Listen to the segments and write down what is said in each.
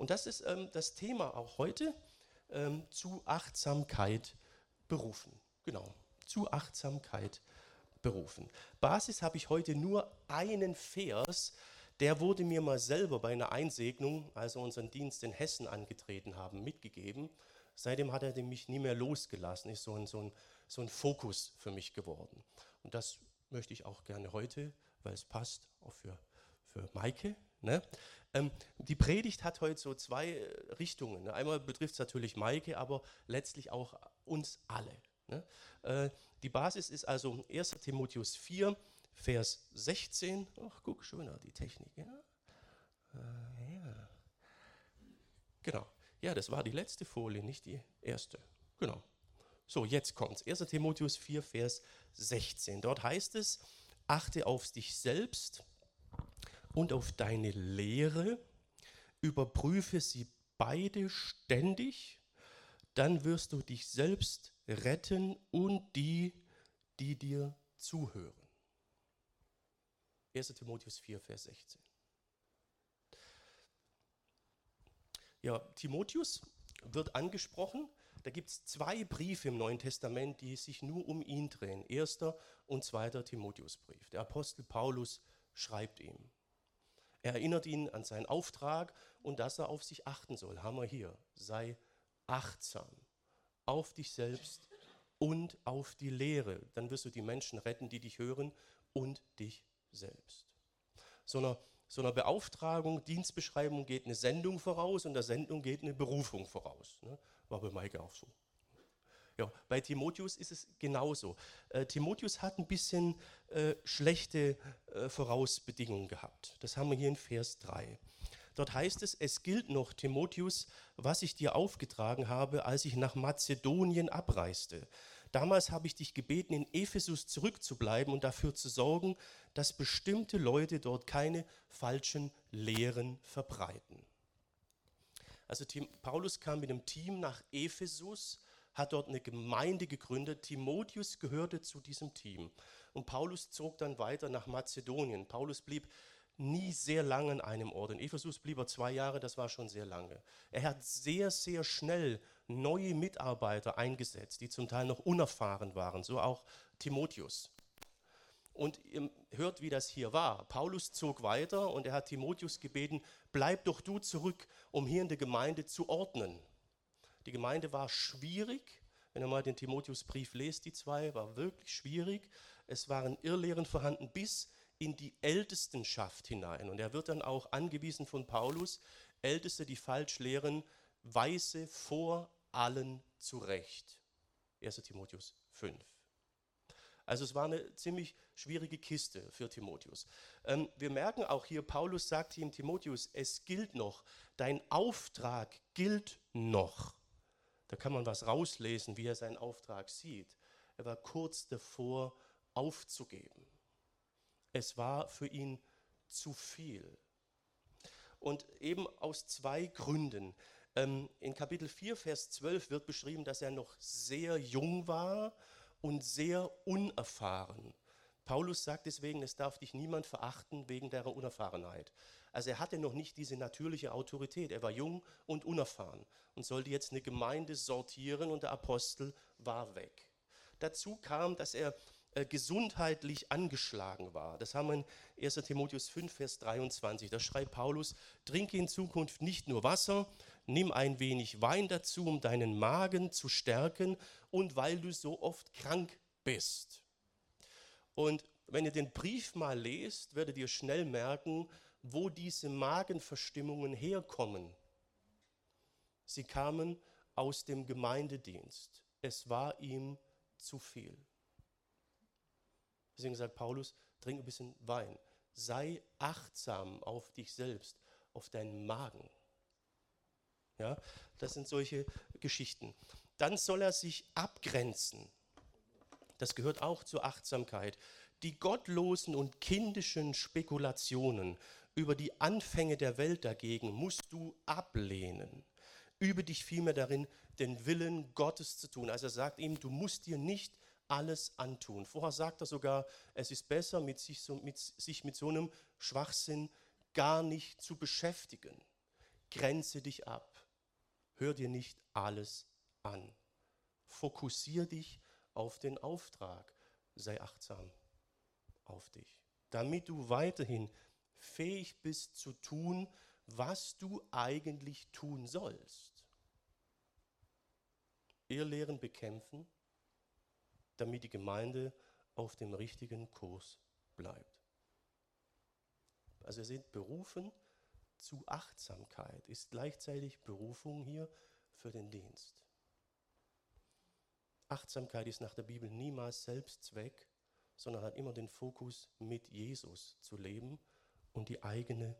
Und das ist ähm, das Thema auch heute, ähm, zu Achtsamkeit berufen. Genau, zu Achtsamkeit berufen. Basis habe ich heute nur einen Vers, der wurde mir mal selber bei einer Einsegnung, als wir unseren Dienst in Hessen angetreten haben, mitgegeben. Seitdem hat er mich nie mehr losgelassen, ist so ein, so, ein, so ein Fokus für mich geworden. Und das möchte ich auch gerne heute, weil es passt, auch für, für Maike. Ne? Ähm, die Predigt hat heute so zwei äh, Richtungen. Ne? Einmal betrifft es natürlich Maike, aber letztlich auch uns alle. Ne? Äh, die Basis ist also 1 Timotheus 4, Vers 16. Ach, guck, schöner die Technik. Ja? Äh, ja. Genau. Ja, das war die letzte Folie, nicht die erste. Genau. So, jetzt kommt's. 1. Timotheus 4, Vers 16. Dort heißt es, achte auf dich selbst und auf deine Lehre, überprüfe sie beide ständig, dann wirst du dich selbst retten und die, die dir zuhören. 1 Timotheus 4, Vers 16. Ja, Timotheus wird angesprochen. Da gibt es zwei Briefe im Neuen Testament, die sich nur um ihn drehen. Erster und zweiter Timotheusbrief. Der Apostel Paulus schreibt ihm. Er erinnert ihn an seinen Auftrag und dass er auf sich achten soll. Wir hier. Sei achtsam auf dich selbst und auf die Lehre. Dann wirst du die Menschen retten, die dich hören und dich selbst. So einer, so einer Beauftragung, Dienstbeschreibung geht eine Sendung voraus und der Sendung geht eine Berufung voraus. Ne? War bei Maike auch so. Ja, bei Timotheus ist es genauso. Äh, Timotheus hat ein bisschen äh, schlechte äh, Vorausbedingungen gehabt. Das haben wir hier in Vers 3. Dort heißt es, es gilt noch, Timotheus, was ich dir aufgetragen habe, als ich nach Mazedonien abreiste. Damals habe ich dich gebeten, in Ephesus zurückzubleiben und dafür zu sorgen, dass bestimmte Leute dort keine falschen Lehren verbreiten. Also Paulus kam mit einem Team nach Ephesus, hat dort eine Gemeinde gegründet. Timotheus gehörte zu diesem Team. Und Paulus zog dann weiter nach Mazedonien. Paulus blieb nie sehr lange an einem Ort. In Ephesus blieb er zwei Jahre, das war schon sehr lange. Er hat sehr, sehr schnell neue Mitarbeiter eingesetzt, die zum Teil noch unerfahren waren, so auch Timotheus. Und ihr hört, wie das hier war. Paulus zog weiter und er hat Timotheus gebeten, bleib doch du zurück, um hier in der Gemeinde zu ordnen. Die Gemeinde war schwierig. Wenn ihr mal den Timotheusbrief lest, die zwei, war wirklich schwierig. Es waren Irrlehren vorhanden bis in die Ältestenschaft hinein. Und er wird dann auch angewiesen von Paulus, Älteste, die falsch lehren, weise vor allen zurecht. 1 Timotheus 5. Also es war eine ziemlich schwierige Kiste für Timotheus. Ähm, wir merken auch hier, Paulus sagt ihm Timotheus, es gilt noch, dein Auftrag gilt noch. Da kann man was rauslesen, wie er seinen Auftrag sieht. Er war kurz davor aufzugeben. Es war für ihn zu viel. Und eben aus zwei Gründen. Ähm, in Kapitel 4, Vers 12 wird beschrieben, dass er noch sehr jung war und sehr unerfahren. Paulus sagt deswegen, es darf dich niemand verachten wegen deiner Unerfahrenheit. Also er hatte noch nicht diese natürliche Autorität. Er war jung und unerfahren und sollte jetzt eine Gemeinde sortieren und der Apostel war weg. Dazu kam, dass er äh, gesundheitlich angeschlagen war. Das haben wir in 1 Timotheus 5, Vers 23. Da schreibt Paulus, trinke in Zukunft nicht nur Wasser, nimm ein wenig Wein dazu, um deinen Magen zu stärken und weil du so oft krank bist. Und wenn ihr den Brief mal lest, werdet ihr schnell merken, wo diese Magenverstimmungen herkommen. Sie kamen aus dem Gemeindedienst. Es war ihm zu viel. Deswegen sagt Paulus, trink ein bisschen Wein. Sei achtsam auf dich selbst, auf deinen Magen. Ja, das sind solche Geschichten. Dann soll er sich abgrenzen. Das gehört auch zur Achtsamkeit. Die gottlosen und kindischen Spekulationen über die Anfänge der Welt dagegen musst du ablehnen. Übe dich vielmehr darin, den Willen Gottes zu tun. Also er sagt ihm, du musst dir nicht alles antun. Vorher sagt er sogar, es ist besser, mit sich, so, mit, sich mit so einem Schwachsinn gar nicht zu beschäftigen. Grenze dich ab. Hör dir nicht alles an. Fokussier dich auf den Auftrag. Sei achtsam auf dich, damit du weiterhin fähig bist zu tun, was du eigentlich tun sollst. Irrlehren bekämpfen, damit die Gemeinde auf dem richtigen Kurs bleibt. Also wir sind berufen zu Achtsamkeit, ist gleichzeitig Berufung hier für den Dienst. Achtsamkeit ist nach der Bibel niemals Selbstzweck, sondern hat immer den Fokus, mit Jesus zu leben und die eigene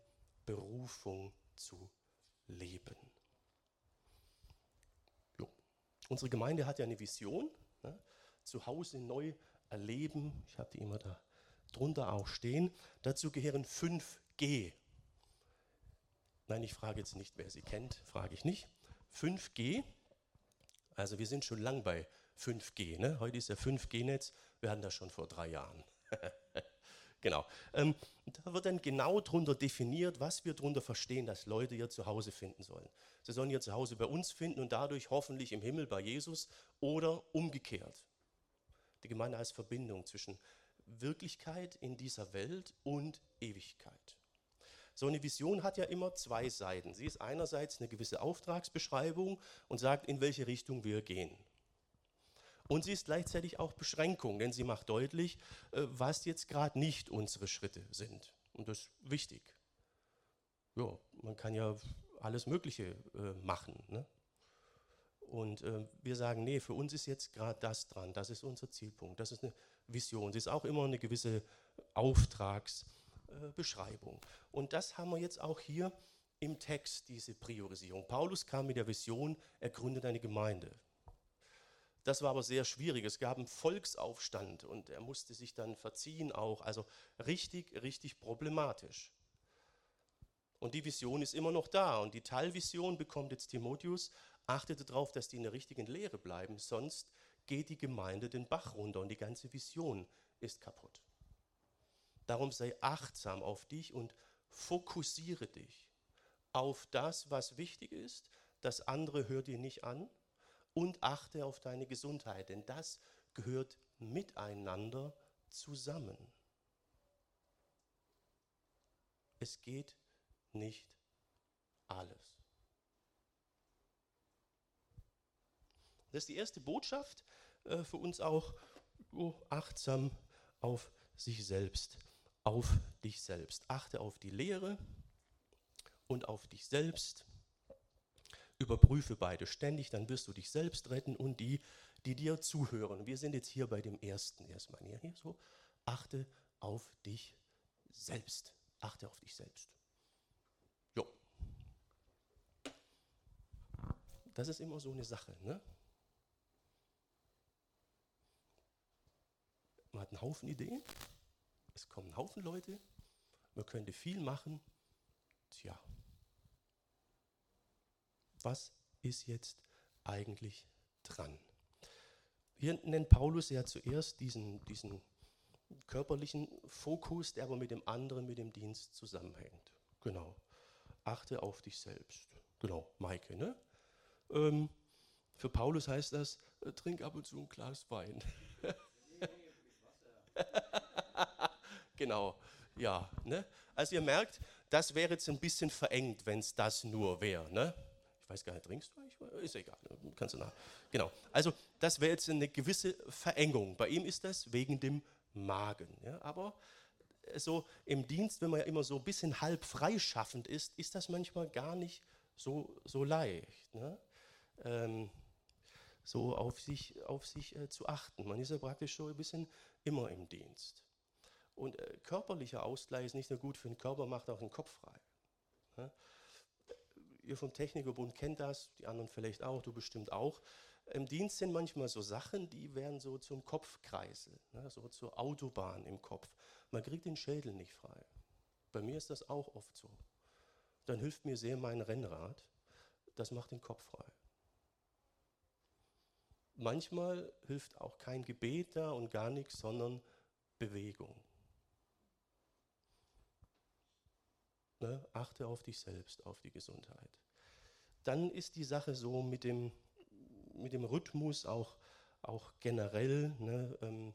Berufung zu leben. Jo. Unsere Gemeinde hat ja eine Vision, ne? zu Hause neu erleben. Ich habe die immer da drunter auch stehen. Dazu gehören 5G. Nein, ich frage jetzt nicht, wer sie kennt, frage ich nicht. 5G, also wir sind schon lang bei 5G. Ne? Heute ist ja 5G-Netz, wir hatten das schon vor drei Jahren. genau. Ähm, da wird dann genau darunter definiert, was wir darunter verstehen, dass Leute ihr Zuhause finden sollen. Sie sollen ihr Zuhause bei uns finden und dadurch hoffentlich im Himmel bei Jesus oder umgekehrt. Die Gemeinde als Verbindung zwischen Wirklichkeit in dieser Welt und Ewigkeit. So eine Vision hat ja immer zwei Seiten. Sie ist einerseits eine gewisse Auftragsbeschreibung und sagt, in welche Richtung wir gehen. Und sie ist gleichzeitig auch Beschränkung, denn sie macht deutlich, äh, was jetzt gerade nicht unsere Schritte sind. Und das ist wichtig. Ja, man kann ja alles Mögliche äh, machen. Ne? Und äh, wir sagen, nee, für uns ist jetzt gerade das dran, das ist unser Zielpunkt, das ist eine Vision, das ist auch immer eine gewisse Auftragsbeschreibung. Äh, und das haben wir jetzt auch hier im Text, diese Priorisierung. Paulus kam mit der Vision, er gründet eine Gemeinde. Das war aber sehr schwierig. Es gab einen Volksaufstand und er musste sich dann verziehen auch. Also richtig, richtig problematisch. Und die Vision ist immer noch da. Und die Teilvision bekommt jetzt Timotheus. Achtete darauf, dass die in der richtigen Lehre bleiben, sonst geht die Gemeinde den Bach runter und die ganze Vision ist kaputt. Darum sei achtsam auf dich und fokussiere dich auf das, was wichtig ist. Das andere hört dir nicht an und achte auf deine Gesundheit, denn das gehört miteinander zusammen. Es geht nicht alles. Das ist die erste Botschaft äh, für uns auch, oh, achtsam auf sich selbst, auf dich selbst. Achte auf die Lehre und auf dich selbst Überprüfe beide ständig, dann wirst du dich selbst retten und die, die dir zuhören. Wir sind jetzt hier bei dem ersten erstmal. Hier, hier so, achte auf dich selbst. Achte auf dich selbst. Jo. Das ist immer so eine Sache. Ne? Man hat einen Haufen Ideen, es kommen einen Haufen Leute, man könnte viel machen. Tja, was ist jetzt eigentlich dran? Hier nennt Paulus ja zuerst diesen, diesen körperlichen Fokus, der aber mit dem anderen, mit dem Dienst zusammenhängt. Genau. Achte auf dich selbst. Genau, Maike, ne? Ähm, für Paulus heißt das, äh, trink ab und zu ein Glas Wein. genau, ja. Ne? Also ihr merkt, das wäre jetzt ein bisschen verengt, wenn es das nur wäre. Ne? Weiß gar nicht, trinkst du eigentlich? Ist egal, ne? kannst du nach. Genau. Also, das wäre jetzt eine gewisse Verengung. Bei ihm ist das wegen dem Magen. Ja? Aber so im Dienst, wenn man ja immer so ein bisschen halb freischaffend ist, ist das manchmal gar nicht so, so leicht. Ne? Ähm, so auf sich, auf sich äh, zu achten. Man ist ja praktisch so ein bisschen immer im Dienst. Und äh, körperlicher Ausgleich ist nicht nur gut für den Körper, macht auch den Kopf frei. Ne? Ihr vom Technikerbund kennt das, die anderen vielleicht auch, du bestimmt auch. Im Dienst sind manchmal so Sachen, die werden so zum Kopfkreisel, ne, so zur Autobahn im Kopf. Man kriegt den Schädel nicht frei. Bei mir ist das auch oft so. Dann hilft mir sehr mein Rennrad. Das macht den Kopf frei. Manchmal hilft auch kein Gebet da und gar nichts, sondern Bewegung. Ne? Achte auf dich selbst, auf die Gesundheit. dann ist die Sache so mit dem, mit dem Rhythmus auch, auch generell, ne, ähm,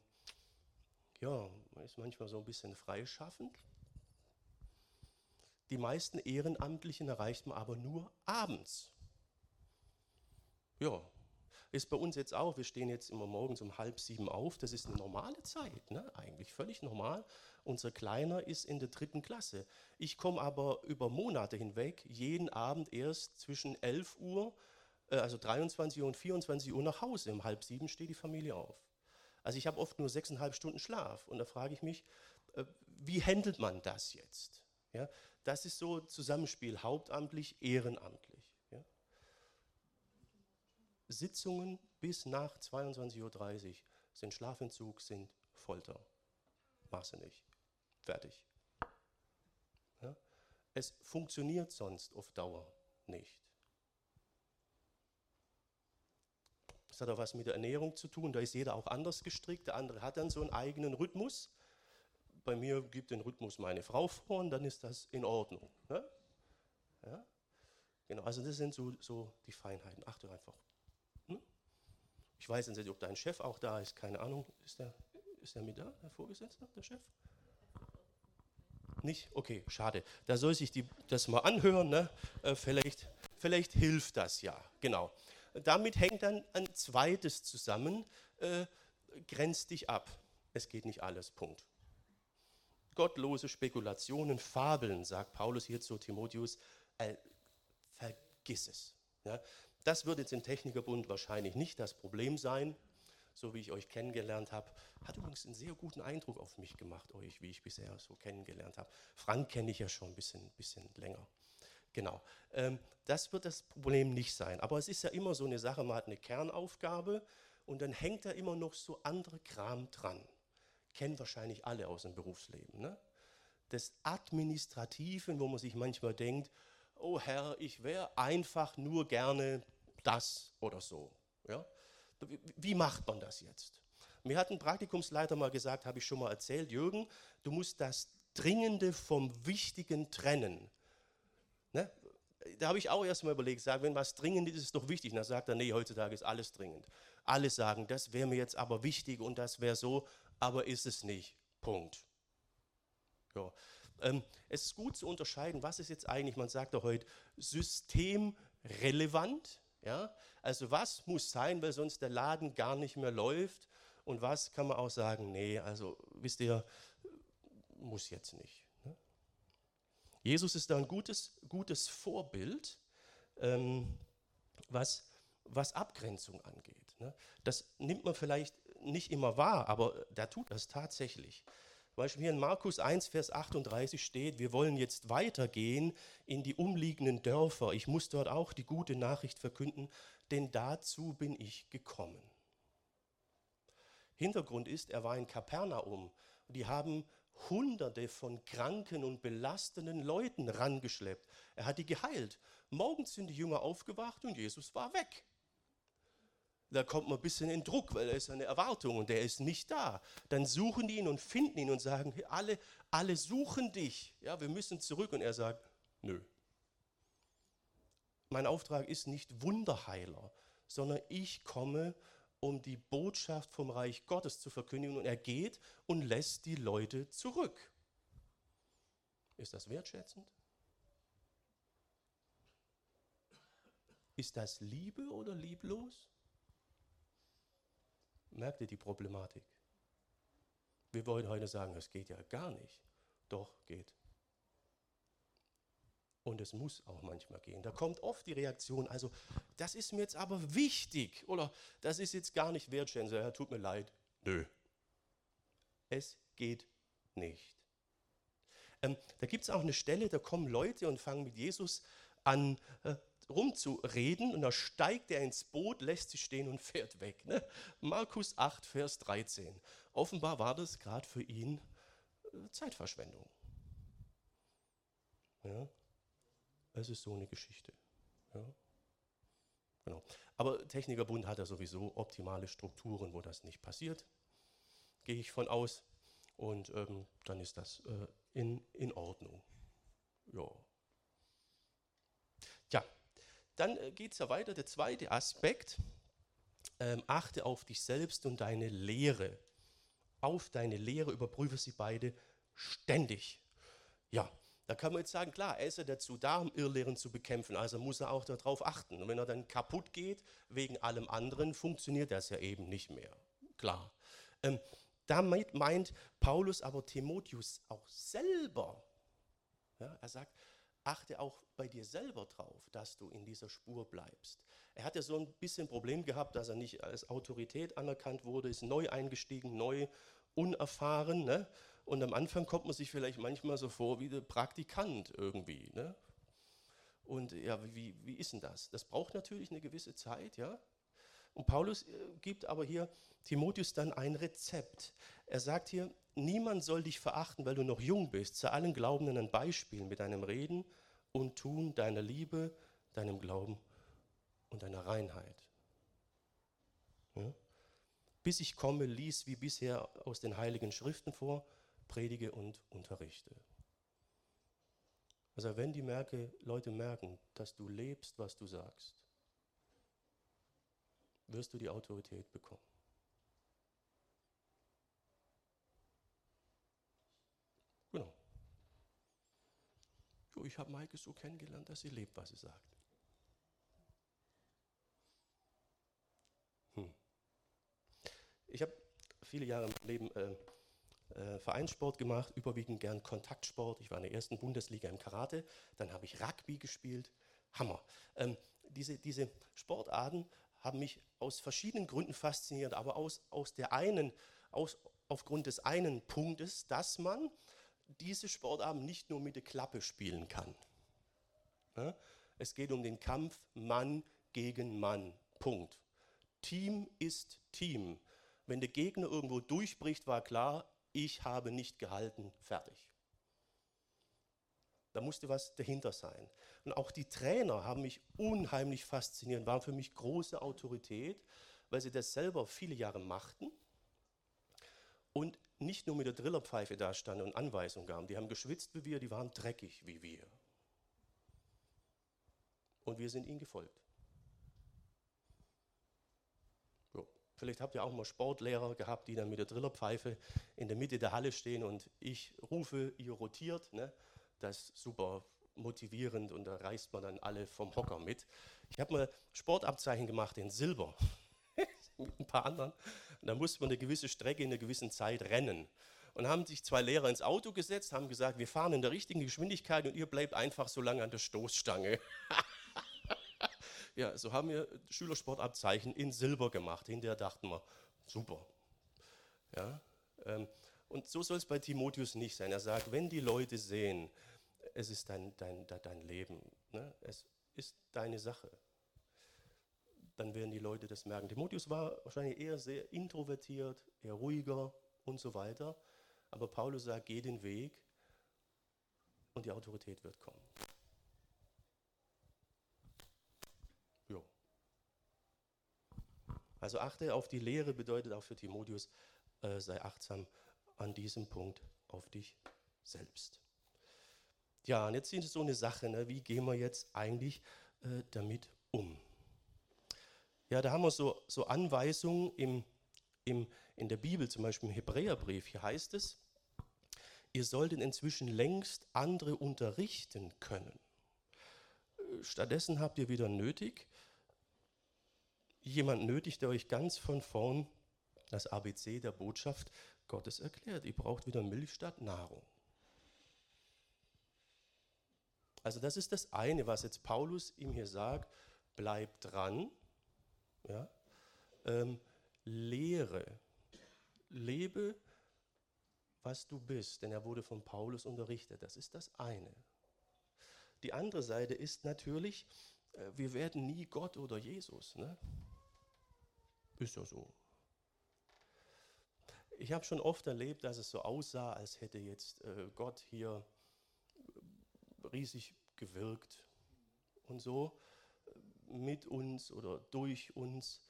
ja, man ist manchmal so ein bisschen freischaffend. Die meisten Ehrenamtlichen erreicht man aber nur abends. Ja, ist bei uns jetzt auch, wir stehen jetzt immer morgens um halb sieben auf, das ist eine normale Zeit, ne? eigentlich völlig normal. Unser Kleiner ist in der dritten Klasse. Ich komme aber über Monate hinweg jeden Abend erst zwischen 11 Uhr, äh, also 23 Uhr und 24 Uhr nach Hause. Um halb sieben steht die Familie auf. Also ich habe oft nur sechseinhalb Stunden Schlaf und da frage ich mich, äh, wie handelt man das jetzt? Ja, das ist so Zusammenspiel hauptamtlich, ehrenamtlich. Sitzungen bis nach 22.30 Uhr sind Schlafentzug, sind Folter. Machst du nicht. Fertig. Ja? Es funktioniert sonst auf Dauer nicht. Das hat auch was mit der Ernährung zu tun. Da ist jeder auch anders gestrickt. Der andere hat dann so einen eigenen Rhythmus. Bei mir gibt den Rhythmus meine Frau vor und dann ist das in Ordnung. Ne? Ja? Genau, also das sind so, so die Feinheiten. Achte einfach ich weiß nicht, ob dein Chef auch da ist, keine Ahnung. Ist der, ist der mit da, der Vorgesetzte, der Chef? Nicht? Okay, schade. Da soll sich die, das mal anhören. Ne? Äh, vielleicht, vielleicht hilft das ja. Genau. Damit hängt dann ein zweites zusammen. Äh, grenzt dich ab. Es geht nicht alles. Punkt. Gottlose Spekulationen, Fabeln, sagt Paulus hier zu Timotheus. Äh, vergiss es. Ja? Das wird jetzt im Technikerbund wahrscheinlich nicht das Problem sein, so wie ich euch kennengelernt habe. Hat übrigens einen sehr guten Eindruck auf mich gemacht, euch, wie ich bisher so kennengelernt habe. Frank kenne ich ja schon ein bisschen, bisschen länger. Genau. Ähm, das wird das Problem nicht sein. Aber es ist ja immer so eine Sache, man hat eine Kernaufgabe und dann hängt da immer noch so andere Kram dran. Kennen wahrscheinlich alle aus dem Berufsleben. Ne? Das Administrativen, wo man sich manchmal denkt, oh Herr, ich wäre einfach nur gerne das oder so. Ja? Wie macht man das jetzt? Mir hat ein Praktikumsleiter mal gesagt, habe ich schon mal erzählt, Jürgen, du musst das Dringende vom Wichtigen trennen. Ne? Da habe ich auch erst mal überlegt, sag, wenn was dringend ist, ist es doch wichtig. Und dann sagt er, nee, heutzutage ist alles dringend. Alle sagen, das wäre mir jetzt aber wichtig und das wäre so, aber ist es nicht. Punkt. Ja. Ähm, es ist gut zu unterscheiden, was ist jetzt eigentlich, man sagt doch heute, systemrelevant ja? Also was muss sein, weil sonst der Laden gar nicht mehr läuft und was kann man auch sagen, nee, also wisst ihr, muss jetzt nicht. Ne? Jesus ist da ein gutes, gutes Vorbild, ähm, was, was Abgrenzung angeht. Ne? Das nimmt man vielleicht nicht immer wahr, aber der tut das tatsächlich. Beispiel hier in Markus 1, Vers 38 steht, wir wollen jetzt weitergehen in die umliegenden Dörfer. Ich muss dort auch die gute Nachricht verkünden, denn dazu bin ich gekommen. Hintergrund ist, er war in Kapernaum. Die haben Hunderte von kranken und belastenden Leuten rangeschleppt. Er hat die geheilt. Morgens sind die Jünger aufgewacht und Jesus war weg da kommt man ein bisschen in Druck, weil er ist eine Erwartung und der ist nicht da. Dann suchen die ihn und finden ihn und sagen, alle, alle suchen dich. Ja, wir müssen zurück. Und er sagt, nö. Mein Auftrag ist nicht Wunderheiler, sondern ich komme, um die Botschaft vom Reich Gottes zu verkündigen. Und er geht und lässt die Leute zurück. Ist das wertschätzend? Ist das Liebe oder lieblos? Merkt ihr die Problematik? Wir wollen heute sagen, es geht ja gar nicht. Doch, geht. Und es muss auch manchmal gehen. Da kommt oft die Reaktion, also das ist mir jetzt aber wichtig oder das ist jetzt gar nicht wertschätzend. Ja, tut mir leid. Nö. Es geht nicht. Ähm, da gibt es auch eine Stelle, da kommen Leute und fangen mit Jesus an äh, rumzureden und da steigt er ins Boot, lässt sie stehen und fährt weg. Ne? Markus 8, Vers 13. Offenbar war das gerade für ihn äh, Zeitverschwendung. Ja? Es ist so eine Geschichte. Ja? Genau. Aber Technikerbund hat ja sowieso optimale Strukturen, wo das nicht passiert. Gehe ich von aus. Und ähm, dann ist das äh, in, in Ordnung. Ja. Dann äh, geht es ja weiter. Der zweite Aspekt, ähm, achte auf dich selbst und deine Lehre. Auf deine Lehre, überprüfe sie beide ständig. Ja, da kann man jetzt sagen, klar, er ist ja dazu da, um Irrlehren zu bekämpfen, also muss er auch darauf achten. Und wenn er dann kaputt geht, wegen allem anderen, funktioniert das ja eben nicht mehr. Klar. Ähm, damit meint Paulus aber Timotheus auch selber. Ja, er sagt, achte auch bei dir selber drauf, dass du in dieser Spur bleibst. Er hat ja so ein bisschen Problem gehabt, dass er nicht als Autorität anerkannt wurde, ist neu eingestiegen, neu, unerfahren. Ne? Und am Anfang kommt man sich vielleicht manchmal so vor wie der Praktikant irgendwie. Ne? Und ja, wie, wie ist denn das? Das braucht natürlich eine gewisse Zeit, ja. Und Paulus äh, gibt aber hier Timotheus dann ein Rezept. Er sagt hier, niemand soll dich verachten, weil du noch jung bist. Zu allen Glaubenden ein Beispiel mit deinem Reden und Tun, deiner Liebe, deinem Glauben und deiner Reinheit. Ja? Bis ich komme, lies wie bisher aus den heiligen Schriften vor, predige und unterrichte. Also wenn die merke, Leute merken, dass du lebst, was du sagst, wirst du die Autorität bekommen. Genau. Jo, ich habe Maike so kennengelernt, dass sie lebt, was sie sagt. Hm. Ich habe viele Jahre im Leben äh, äh, Vereinssport gemacht, überwiegend gern Kontaktsport. Ich war in der ersten Bundesliga im Karate, dann habe ich Rugby gespielt. Hammer. Ähm, diese, diese Sportarten haben mich aus verschiedenen Gründen fasziniert, aber aus, aus der einen, aus, aufgrund des einen Punktes, dass man diese Sportarten nicht nur mit der Klappe spielen kann. Es geht um den Kampf Mann gegen Mann. Punkt. Team ist Team. Wenn der Gegner irgendwo durchbricht, war klar, ich habe nicht gehalten, fertig. Da musste was dahinter sein. Und auch die Trainer haben mich unheimlich fasziniert, waren für mich große Autorität, weil sie das selber viele Jahre machten und nicht nur mit der Drillerpfeife da standen und Anweisungen gaben. Die haben geschwitzt wie wir, die waren dreckig wie wir. Und wir sind ihnen gefolgt. Vielleicht habt ihr auch mal Sportlehrer gehabt, die dann mit der Drillerpfeife in der Mitte der Halle stehen und ich rufe, ihr rotiert. Ne? Das ist super motivierend und da reißt man dann alle vom Hocker mit. Ich habe mal Sportabzeichen gemacht in Silber mit ein paar anderen. Und da musste man eine gewisse Strecke in einer gewissen Zeit rennen. Und haben sich zwei Lehrer ins Auto gesetzt, haben gesagt, wir fahren in der richtigen Geschwindigkeit und ihr bleibt einfach so lange an der Stoßstange. Ja, so haben wir Schülersportabzeichen in Silber gemacht. Hinterher dachten wir, super. Ja, ähm, und so soll es bei Timotheus nicht sein. Er sagt, wenn die Leute sehen, es ist dein, dein, dein Leben, ne? es ist deine Sache, dann werden die Leute das merken. Timotheus war wahrscheinlich eher sehr introvertiert, eher ruhiger und so weiter. Aber Paulus sagt, geh den Weg und die Autorität wird kommen. Also achte auf die Lehre bedeutet auch für Timotheus, äh, sei achtsam an diesem Punkt auf dich selbst. Ja, und jetzt ist es so eine Sache, ne? wie gehen wir jetzt eigentlich äh, damit um? Ja, da haben wir so, so Anweisungen im, im, in der Bibel, zum Beispiel im Hebräerbrief. Hier heißt es, ihr solltet inzwischen längst andere unterrichten können. Stattdessen habt ihr wieder nötig, jemand nötig, der euch ganz von vorn das ABC der Botschaft Gottes erklärt. Ihr braucht wieder Milch statt Nahrung. Also das ist das eine, was jetzt Paulus ihm hier sagt, bleib dran, ja? Ähm, lehre, lebe, was du bist, denn er wurde von Paulus unterrichtet. Das ist das eine. Die andere Seite ist natürlich, äh, wir werden nie Gott oder Jesus. Ne? Ist ja so. Ich habe schon oft erlebt, dass es so aussah, als hätte jetzt äh, Gott hier riesig gewirkt und so äh, mit uns oder durch uns.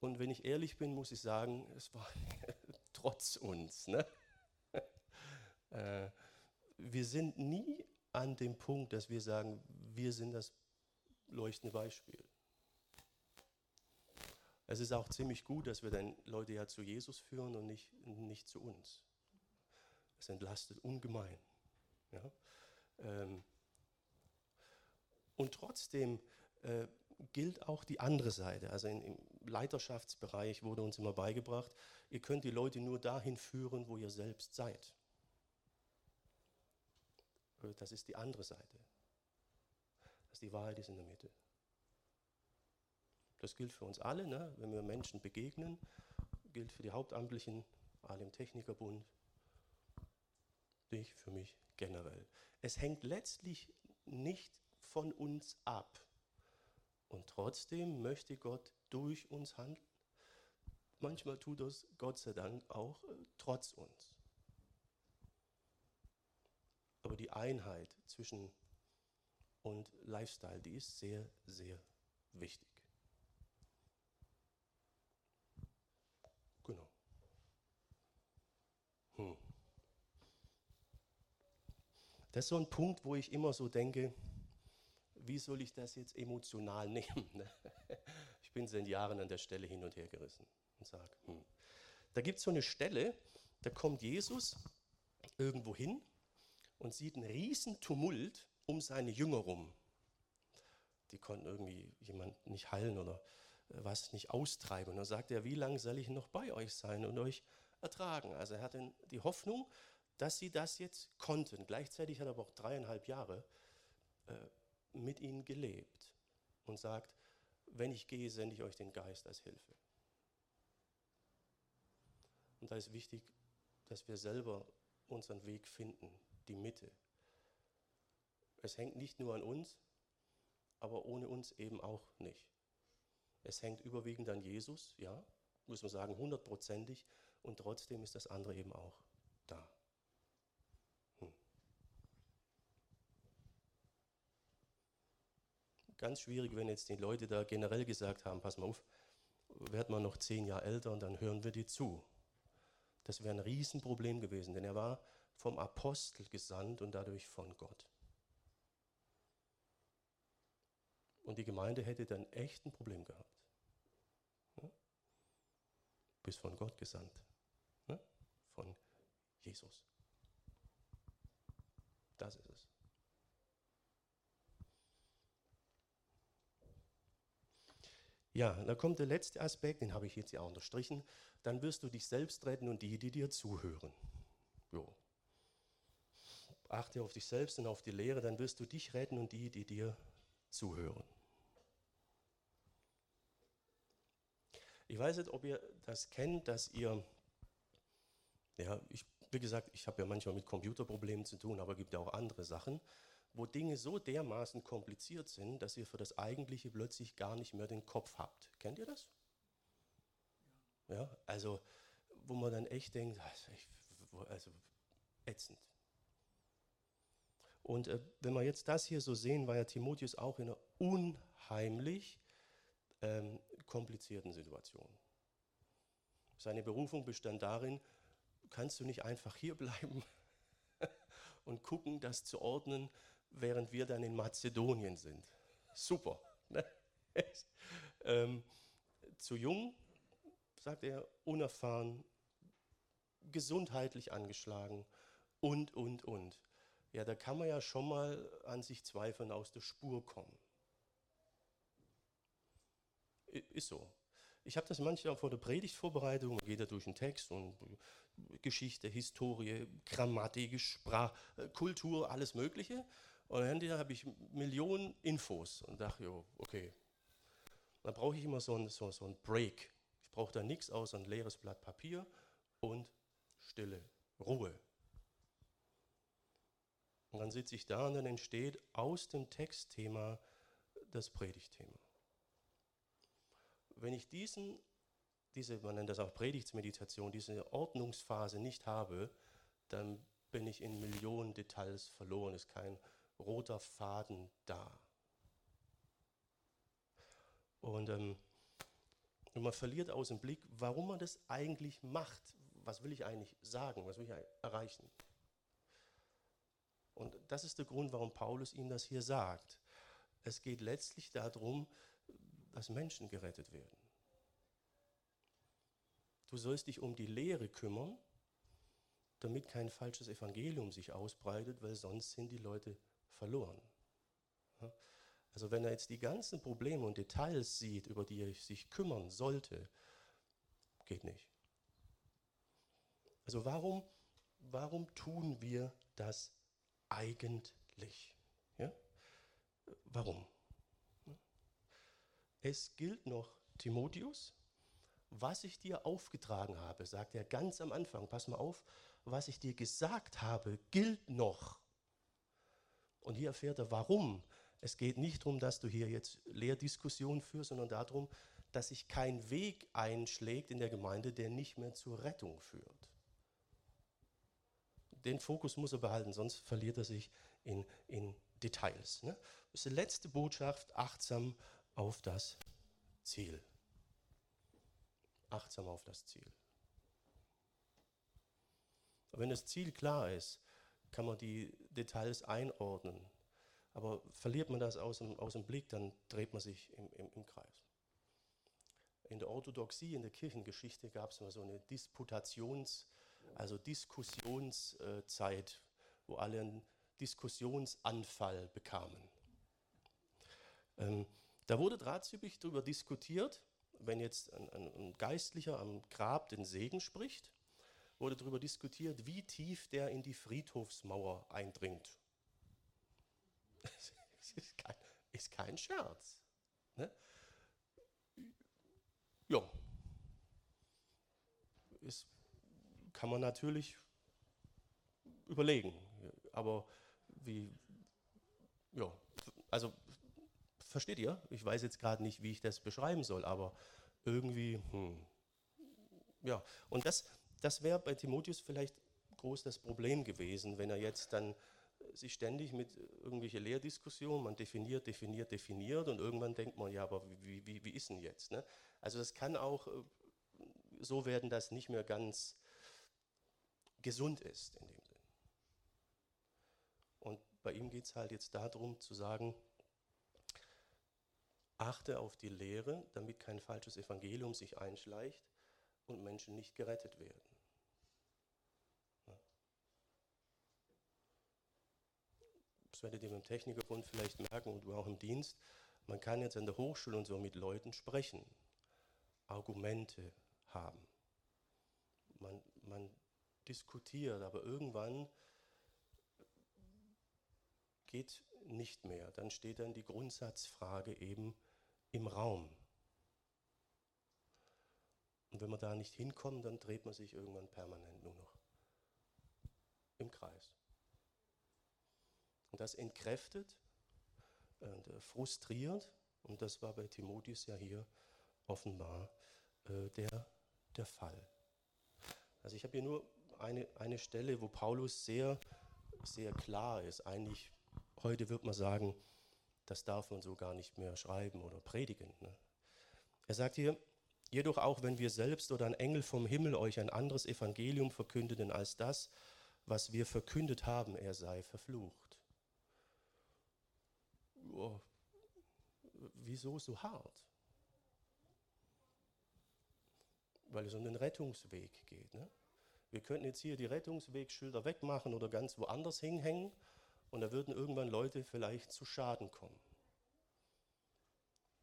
Und wenn ich ehrlich bin, muss ich sagen, es war trotz uns. Ne? äh, wir sind nie an dem Punkt, dass wir sagen, wir sind das leuchtende Beispiel. Es ist auch ziemlich gut, dass wir dann Leute ja zu Jesus führen und nicht, nicht zu uns. Es entlastet ungemein. Ja? Ähm, und trotzdem äh, gilt auch die andere Seite. Also im Leiterschaftsbereich wurde uns immer beigebracht, ihr könnt die Leute nur dahin führen, wo ihr selbst seid. Äh, das ist die andere Seite. Das ist die Wahrheit, ist in der Mitte. Das gilt für uns alle, ne? wenn wir Menschen begegnen, gilt für die Hauptamtlichen, alle im Technikerbund, dich, für mich generell. Es hängt letztlich nicht von uns ab. Und trotzdem möchte Gott durch uns handeln. Manchmal tut das Gott sei Dank auch äh, trotz uns. Aber die Einheit zwischen und Lifestyle, die ist sehr, sehr wichtig. Genau. Hm. Das ist so ein Punkt, wo ich immer so denke, wie soll ich das jetzt emotional nehmen? Ne? Ich bin seit Jahren an der Stelle hin und her gerissen und sage, hm. da gibt es so eine Stelle, da kommt Jesus irgendwo hin und sieht einen riesen Tumult um seine Jünger rum. Die konnten irgendwie jemand nicht heilen oder äh, was nicht austreiben. Und dann sagt er, wie lange soll ich noch bei euch sein und euch ertragen? Also er hatte die Hoffnung, dass sie das jetzt konnten. Gleichzeitig hat er aber auch dreieinhalb Jahre äh, mit ihnen gelebt und sagt, wenn ich gehe, sende ich euch den Geist als Hilfe. Und da ist wichtig, dass wir selber unseren Weg finden, die Mitte. Es hängt nicht nur an uns, aber ohne uns eben auch nicht. Es hängt überwiegend an Jesus, ja, muss man sagen, hundertprozentig, und trotzdem ist das andere eben auch da. Hm. Ganz schwierig, wenn jetzt die Leute da generell gesagt haben, pass mal auf, werd mal noch zehn Jahre älter und dann hören wir dir zu. Das wäre ein Riesenproblem gewesen, denn er war vom Apostel gesandt und dadurch von Gott. Und die Gemeinde hätte dann echt ein Problem gehabt. Ja? Bis von Gott gesandt. Ja? Von Jesus. Das ist es. Ja, da kommt der letzte Aspekt, den habe ich jetzt ja auch unterstrichen. Dann wirst du dich selbst retten und die, die dir zuhören. Jo, achte auf dich selbst und auf die Lehre, dann wirst du dich retten und die, die dir zuhören. Ich weiß nicht, ob ihr das kennt, dass ihr, ja, ich, wie gesagt, ich habe ja manchmal mit Computerproblemen zu tun, aber es gibt ja auch andere Sachen, wo Dinge so dermaßen kompliziert sind, dass ihr für das Eigentliche plötzlich gar nicht mehr den Kopf habt. Kennt ihr das? Ja, also, wo man dann echt denkt, also, also ätzend. Und äh, wenn wir jetzt das hier so sehen, war ja Timotheus auch in einer unheimlich ähm, komplizierten Situation. Seine Berufung bestand darin, kannst du nicht einfach hier bleiben und gucken, das zu ordnen, während wir dann in Mazedonien sind. Super. Ne? ähm, zu jung, sagt er, unerfahren, gesundheitlich angeschlagen und, und, und ja, da kann man ja schon mal an sich zweifeln aus der Spur kommen. Ist so. Ich habe das manchmal vor der Predigtvorbereitung, man geht da durch den Text und Geschichte, Historie, Grammatik, Sprache, äh, Kultur, alles Mögliche. Und dann habe ich Millionen Infos und dachte, jo, okay. Dann brauche ich immer so einen so, so Break. Ich brauche da nichts außer ein leeres Blatt Papier und Stille, Ruhe. Und dann sitze ich da und dann entsteht aus dem Textthema das Predigtthema. Wenn ich diesen, diese, man nennt das auch Predigtsmeditation, diese Ordnungsphase nicht habe, dann bin ich in Millionen Details verloren, ist kein roter Faden da. Und, ähm, man verliert aus dem Blick, warum man das eigentlich macht. Was will ich eigentlich sagen? Was will ich erreichen? Und das ist der Grund, warum Paulus ihm das hier sagt. Es geht letztlich darum, dass Menschen gerettet werden. Du sollst dich um die Lehre kümmern, damit kein falsches Evangelium sich ausbreitet, weil sonst sind die Leute verloren. Also wenn er jetzt die ganzen Probleme und Details sieht, über die er sich kümmern sollte, geht nicht. Also warum, warum tun wir das eigentlich? Ja? Warum? Es gilt noch, Timotheus, was ich dir aufgetragen habe, sagt er ganz am Anfang, pass mal auf, was ich dir gesagt habe, gilt noch. Und hier erfährt er, warum. Es geht nicht darum, dass du hier jetzt Lehrdiskussionen führst, sondern darum, dass sich kein Weg einschlägt in der Gemeinde, der nicht mehr zur Rettung führt. Den Fokus muss er behalten, sonst verliert er sich in, in Details. Ne? Das ist die letzte Botschaft, achtsam auf das Ziel. Achtsam auf das Ziel. Wenn das Ziel klar ist, kann man die Details einordnen. Aber verliert man das aus dem, aus dem Blick, dann dreht man sich im, im, im Kreis. In der Orthodoxie, in der Kirchengeschichte gab es immer so eine Disputations- also Diskussionszeit, wo alle einen Diskussionsanfall bekamen. Ähm, da wurde drahtsübig darüber diskutiert, wenn jetzt ein, ein, Geistlicher am Grab den Segen spricht, wurde darüber diskutiert, wie tief der in die Friedhofsmauer eindringt. Das ist kein, ist kein Scherz. Ne? Ja. Ist kann man natürlich überlegen. Aber wie, ja, also versteht ihr? Ich weiß jetzt gerade nicht, wie ich das beschreiben soll, aber irgendwie, hm, ja. Und das, das wäre bei Timotheus vielleicht groß das Problem gewesen, wenn er jetzt dann sich ständig mit irgendwelchen Lehrdiskussionen, man definiert, definiert, definiert und irgendwann denkt man, ja, aber wie, wie, wie ist denn jetzt? Ne? Also das kann auch äh, so werden, dass nicht mehr ganz gesund ist in dem Sinn. Und bei ihm geht es halt jetzt darum zu sagen, achte auf die Lehre, damit kein falsches Evangelium sich einschleicht und Menschen nicht gerettet werden. Das werdet ihr beim Technikerbund vielleicht merken und du auch im Dienst. Man kann jetzt an der Hochschule und so mit Leuten sprechen, Argumente haben. Man, man diskutiert, aber irgendwann geht nicht mehr. Dann steht dann die Grundsatzfrage eben im Raum. Und wenn man da nicht hinkommt, dann dreht man sich irgendwann permanent nur noch im Kreis. Und das entkräftet und äh, frustriert, und das war bei Timotheus ja hier offenbar äh, der, der Fall. Also ich habe hier nur eine, eine Stelle, wo Paulus sehr, sehr klar ist. Eigentlich, heute wird man sagen, das darf man so gar nicht mehr schreiben oder predigen. Ne? Er sagt hier, jedoch auch wenn wir selbst oder ein Engel vom Himmel euch ein anderes Evangelium verkündeten als das, was wir verkündet haben, er sei verflucht. Oh, wieso so hart? Weil es um den Rettungsweg geht. Ne? Wir könnten jetzt hier die Rettungswegschilder wegmachen oder ganz woanders hinhängen und da würden irgendwann Leute vielleicht zu Schaden kommen.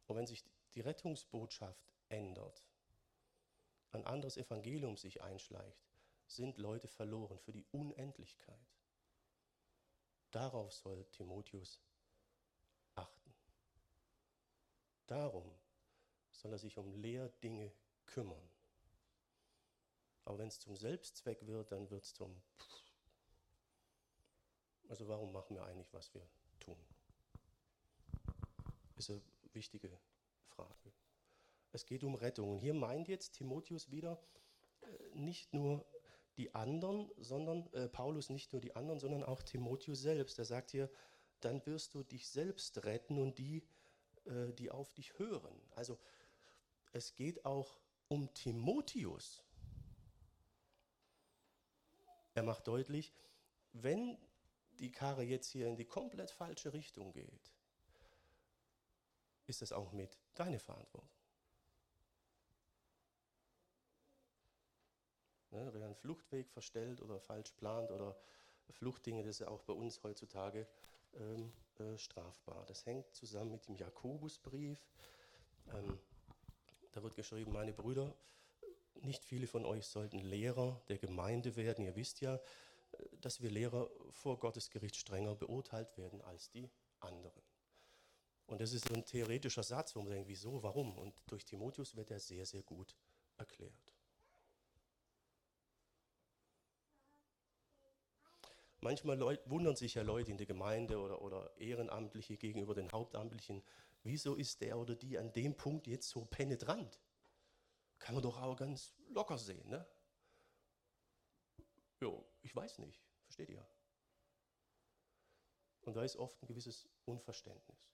Und wenn sich die Rettungsbotschaft ändert, ein anderes Evangelium sich einschleicht, sind Leute verloren für die Unendlichkeit. Darauf soll Timotheus achten. Darum soll er sich um Lehrdinge kümmern. Aber wenn es zum Selbstzweck wird, dann wird es zum... Also warum machen wir eigentlich, was wir tun? Ist eine wichtige Frage. Es geht um Rettung. Und hier meint jetzt Timotheus wieder äh, nicht nur die anderen, sondern äh, Paulus nicht nur die anderen, sondern auch Timotheus selbst. Er sagt hier, dann wirst du dich selbst retten und die, äh, die auf dich hören. Also es geht auch um Timotheus. Er macht deutlich, wenn die Karre jetzt hier in die komplett falsche Richtung geht, ist es auch mit deiner Verantwortung. Ne, wer einen Fluchtweg verstellt oder falsch plant oder Fluchtdinge, das ist ja auch bei uns heutzutage ähm, äh, strafbar. Das hängt zusammen mit dem Jakobusbrief. Ähm, da wird geschrieben, meine Brüder, nicht viele von euch sollten Lehrer der Gemeinde werden. Ihr wisst ja, dass wir Lehrer vor Gottes Gericht strenger beurteilt werden als die anderen. Und das ist so ein theoretischer Satz, wo man denkt, wieso, warum? Und durch Timotheus wird er sehr, sehr gut erklärt. Manchmal wundern sich ja Leute in der Gemeinde oder, oder Ehrenamtliche gegenüber den Hauptamtlichen, wieso ist der oder die an dem Punkt jetzt so penetrant? Kann man doch auch ganz locker sehen, ne? Jo, ich weiß nicht, versteht ihr? Und da ist oft ein gewisses Unverständnis.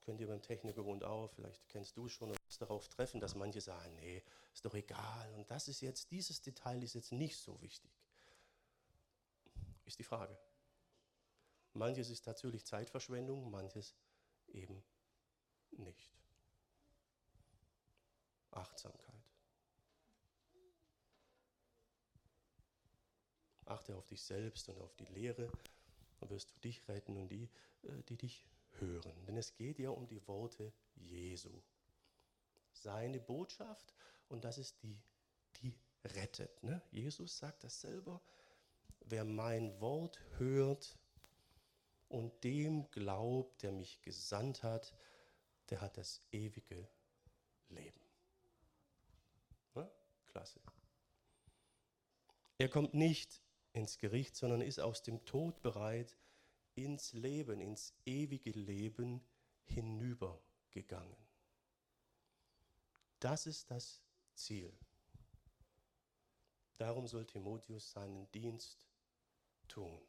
Könnt ihr beim Technikverbund auch, vielleicht kennst du schon, darauf treffen, dass manche sagen, nee, ist doch egal und das ist jetzt, dieses Detail ist jetzt nicht so wichtig. Ist die Frage. Manches ist natürlich Zeitverschwendung, manches eben nicht. Achtsamkeit. Achte auf dich selbst und auf die Lehre, dann wirst du dich retten und die, äh, die dich hören. Denn es geht ja um die Worte Jesu. Seine Botschaft und das ist die, die rettet. Ne? Jesus sagt das selber. Wer mein Wort hört und dem glaubt, der mich gesandt hat, der hat das ewige Leben. Ne? Klasse. Er kommt nicht ins Gericht, sondern ist aus dem Tod bereit ins Leben, ins ewige Leben hinübergegangen. Das ist das Ziel. Darum soll Timotheus seinen Dienst tun.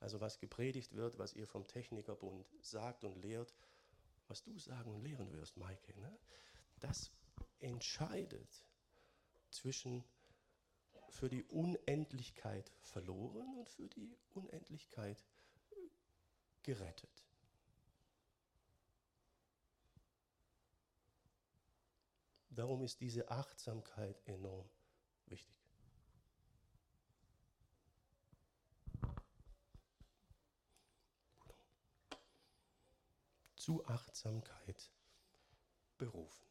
Also was gepredigt wird, was ihr vom Technikerbund sagt und lehrt, was du sagen und lehren wirst, Maike, ne? das entscheidet zwischen für die Unendlichkeit verloren und für die Unendlichkeit gerettet. Darum ist diese Achtsamkeit enorm wichtig. Zu Achtsamkeit berufen.